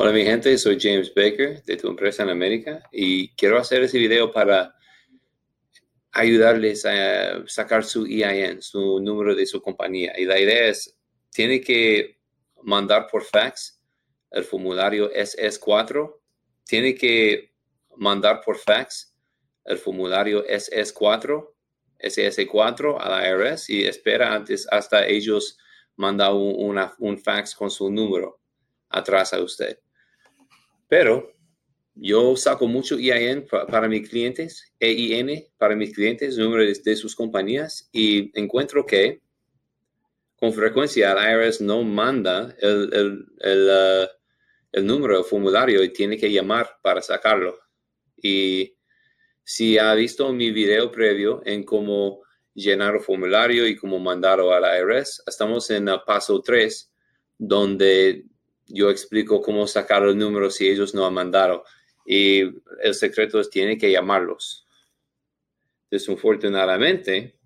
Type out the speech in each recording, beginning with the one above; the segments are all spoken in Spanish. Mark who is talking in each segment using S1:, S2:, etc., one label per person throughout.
S1: Hola mi gente, soy James Baker de tu empresa en América y quiero hacer ese video para ayudarles a sacar su EIN, su número de su compañía. Y la idea es, tiene que mandar por fax el formulario SS4, tiene que mandar por fax el formulario SS4, SS4 a la IRS y espera antes hasta ellos mandan un, un fax con su número atrás a usted. Pero yo saco mucho EIN para mis clientes, EIN para mis clientes, número de, sus compañías, y encuentro que con frecuencia el IRS no manda el, el, el, uh, el número, el formulario, y tiene que llamar para sacarlo. Y si ha visto mi video previo en cómo llenar el formulario y cómo mandarlo a la IRS, estamos en el paso 3, donde yo explico cómo sacar el número si ellos no han mandado. Y el secreto es tiene que llamarlos. Desafortunadamente,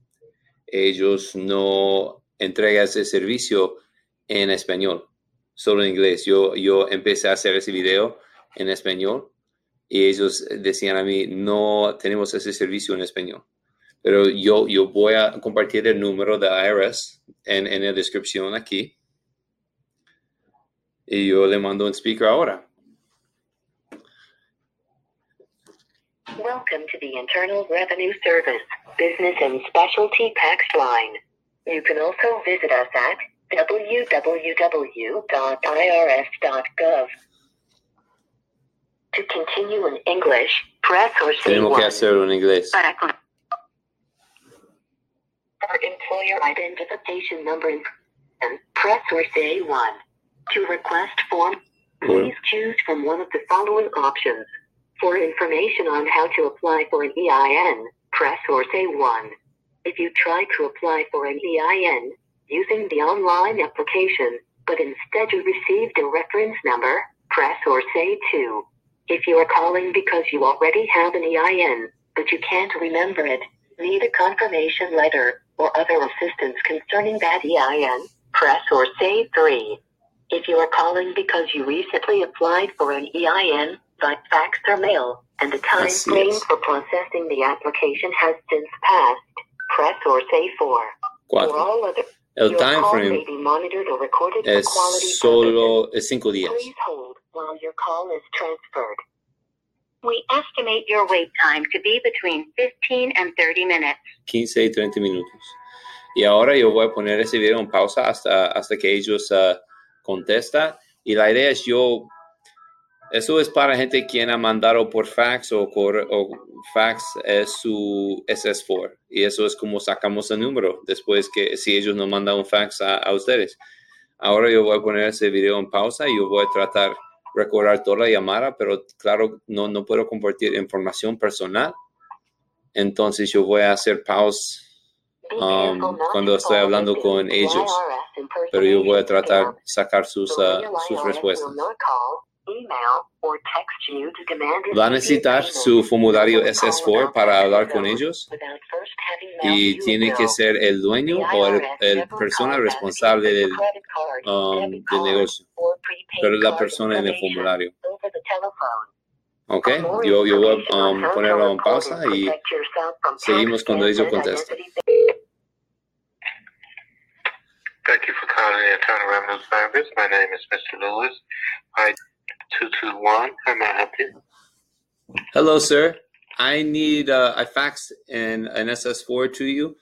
S1: ellos no entregan ese servicio en español, solo en inglés. Yo, yo empecé a hacer ese video en español y ellos decían a mí, no tenemos ese servicio en español. Pero yo, yo voy a compartir el número de IRS en, en la descripción aquí y yo le mando un speaker ahora.
S2: Welcome to the Internal Revenue Service Business and Specialty Tax Line. You can also visit us at www.irs.gov. To continue in English, press or say
S1: Tenemos que hacerlo en inglés.
S2: Para con- For employer identification number and press or say 1. To request form, please choose from one of the following options. For information on how to apply for an EIN, press or say 1. If you try to apply for an EIN using the online application, but instead you received a reference number, press or say 2. If you are calling because you already have an EIN, but you can't remember it, need a confirmation letter, or other assistance concerning that EIN, press or say 3. If you are calling because you recently applied for an EIN by fax or mail, and the time frame for processing the application has since passed, press or say 4. For all other,
S1: El
S2: your
S1: time
S2: call may
S1: frame
S2: be monitored or recorded for
S1: es solo es cinco días.
S2: Please hold while your call is transferred. We estimate your wait time to be between 15 and 30 minutes.
S1: 15 y 30 minutos. Y ahora yo voy a poner ese video en pausa hasta, hasta que ellos uh, contestan. Y la idea es yo, eso es para gente quien ha mandado por fax o, por, o fax es su SS4. Y eso es como sacamos el número después que si ellos no mandan un fax a, a ustedes. Ahora yo voy a poner ese video en pausa y yo voy a tratar recordar toda la llamada, pero claro, no, no puedo compartir información personal. Entonces yo voy a hacer pausa Um, cuando
S2: to
S1: estoy hablando
S2: victim
S1: con ellos, pero yo voy a tratar
S2: scam.
S1: sacar sus, uh, sus respuestas. Va a necesitar su formulario
S2: They will call
S1: SS4
S2: without
S1: para hablar con ellos y tiene que ser el dueño o el, persona responsable del, um, del negocio, pero la persona en el formulario. ¿Ok? Yo, yo voy a um, ponerlo en pausa y seguimos cuando ellos contesten.
S3: Thank you for calling the Internal Revenue Service. My name is Mr. Lewis. I 221. How may I help you?
S1: Hello, sir. I need, uh, I faxed an, an SS4 to you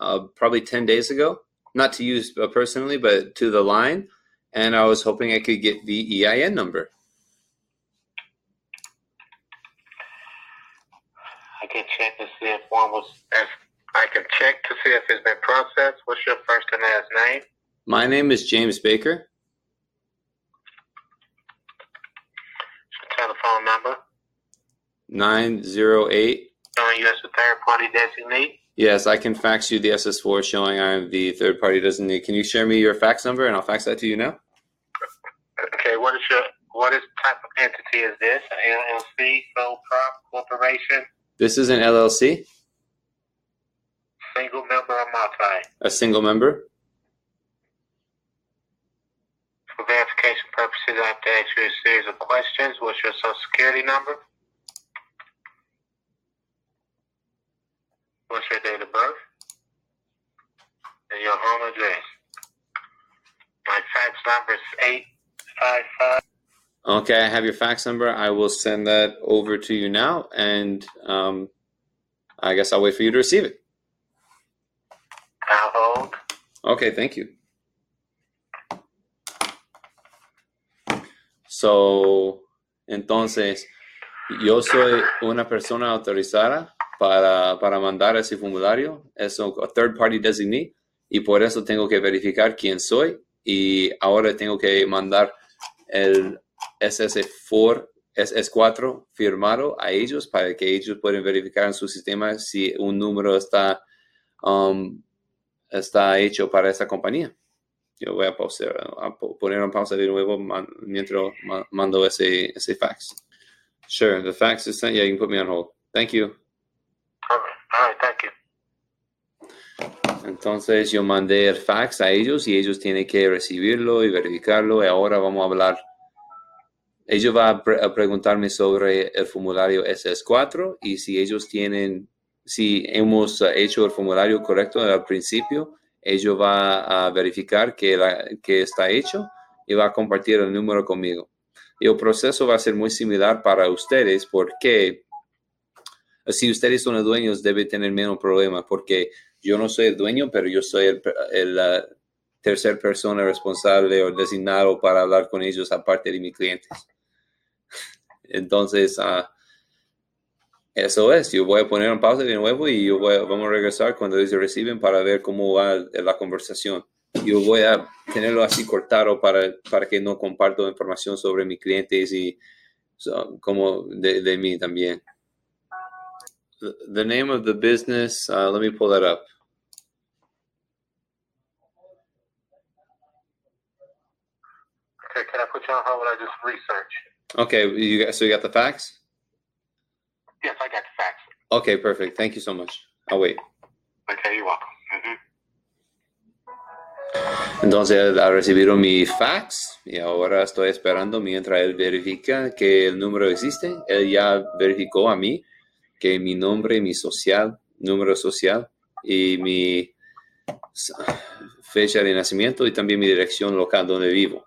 S1: uh, probably 10 days ago. Not to use uh, personally, but to the line. And I was hoping I could get the EIN number.
S3: I can check to see if one was. I can check to see if it's been processed. What's your first and last name?
S1: My name is James Baker.
S3: Your telephone number.
S1: 908.
S3: Showing uh, you as a third party designee.
S1: Yes, I can fax you the SS4 showing I'm the third party designee. Can you share me your fax number and I'll fax that to you now?
S3: Okay. What is your what is type of entity is this? An LLC, sole prop, corporation,
S1: This is an LLC,
S3: single member, or multi?
S1: a single member.
S3: For verification purposes, I have to ask you a series of questions. What's your social security number? What's your date of birth? And your home address. My fax number is 855.
S1: Okay, I have your fax number. I will send that over to you now, and um, I guess I'll wait for you to receive it. Okay, thank you. So, entonces, yo soy una persona autorizada para, para mandar ese formulario. Es un third party designee y por eso tengo que verificar quién soy y ahora tengo que mandar el SS4, SS4 firmado a ellos para que ellos puedan verificar en su sistema si un número está, um, está hecho para esa compañía. Yo voy a, pausar, a po- poner en pausa de nuevo man- mientras ma- mando ese, ese fax. Sure, the fax is sent. Yeah, you can put me on hold. Thank you.
S3: All right. All right. Thank you.
S1: Entonces yo mandé el fax a ellos y ellos tienen que recibirlo y verificarlo y ahora vamos a hablar. Ellos van a, pre- a preguntarme sobre el formulario SS4 y si ellos tienen, si hemos hecho el formulario correcto al principio, ellos van a verificar que, que está hecho y va a compartir el número conmigo. Y el proceso va a ser muy similar para ustedes porque si ustedes son dueños debe tener menos problemas porque yo no soy el dueño, pero yo soy el, el, la tercer persona responsable o designado para hablar con ellos aparte de mis clientes. Entonces, ah, eso es. Yo voy a poner en pausa de nuevo y yo voy a- vamos a regresar cuando ellos reciben para ver cómo va la conversación. Yo voy a tenerlo así cortado para, para que no comparto información sobre mis clientes y so, como de, de mí también. The, name of the business, uh, let me pull that up.
S3: Okay. Can I put you on hold I just research?
S1: Okay, you got, so you got the facts?
S3: Yes, I got the fax.
S1: Okay, perfect. Thank you so much. I'll wait.
S3: Okay. You're welcome. hmm
S1: Entonces, ha recibido mi fax y ahora estoy esperando mientras él verifica que el número existe. Él ya verificó a mí que mi nombre, mi social, número social y mi fecha de nacimiento y también mi dirección local donde vivo.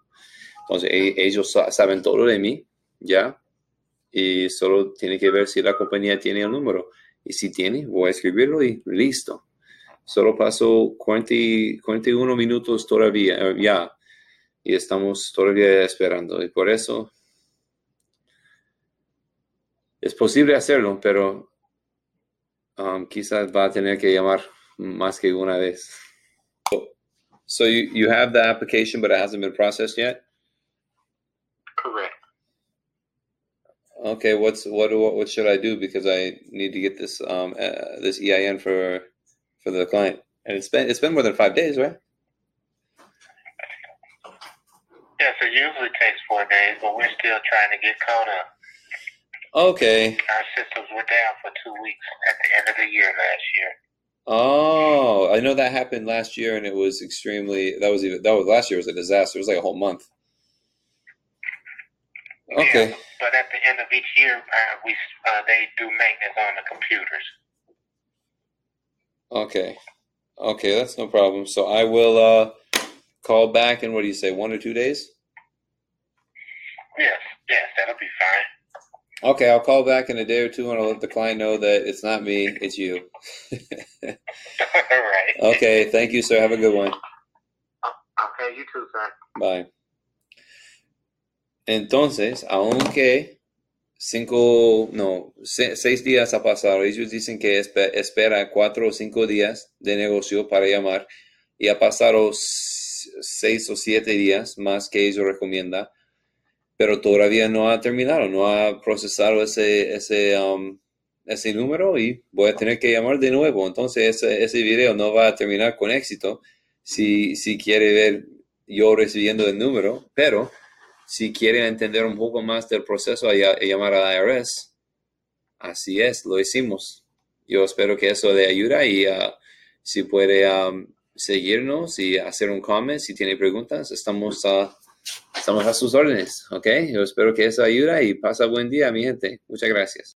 S1: Entonces, e- ellos sa- saben todo de mí, ¿ya? Y solo tiene que ver si la compañía tiene el número. Y si tiene, voy a escribirlo y listo. Solo pasó 40 y- 41 minutos todavía, eh, ya, y estamos todavía esperando. Y por eso es posible hacerlo, pero um, quizás va a tener que llamar más que una vez. So you, you have the application, but it hasn't been processed yet? Okay, what's what what what should I do because I need to get this um uh, this EIN for for the client, and it's been it's been more than five days, right?
S3: Yes, it usually takes four days, but we're still trying to get caught up.
S1: Okay.
S3: Our systems were down for two weeks at the end of the year last year.
S1: Oh, I know that happened last year, and it was extremely. That was even that was last year was a disaster. It was like a whole month. Okay.
S3: Yeah, but at the end of each year, uh, we uh, they do maintenance on the computers.
S1: Okay. Okay, that's no problem. So I will uh call back in what do you say, one or two days?
S3: Yes, yes, that'll be fine.
S1: Okay, I'll call back in a day or two and I'll let the client know that it's not me, it's you.
S3: All right.
S1: okay, thank you, sir. Have a good one.
S3: Okay, you too, sir.
S1: Bye. Entonces, aunque cinco, no, se- seis días ha pasado, ellos dicen que espe- espera cuatro o cinco días de negocio para llamar y ha pasado seis o siete días más que ellos recomiendan, pero todavía no ha terminado, no ha procesado ese, ese, um, ese número y voy a tener que llamar de nuevo. Entonces, ese, ese video no va a terminar con éxito si, si quiere ver yo recibiendo el número, pero si quieren entender un poco más del proceso, a, a llamar a la IRS. Así es, lo hicimos. Yo espero que eso le ayude y uh, si puede um, seguirnos y hacer un comment, si tiene preguntas, estamos uh, estamos a sus órdenes, ¿ok? Yo espero que eso ayuda y pasa buen día, mi gente. Muchas gracias.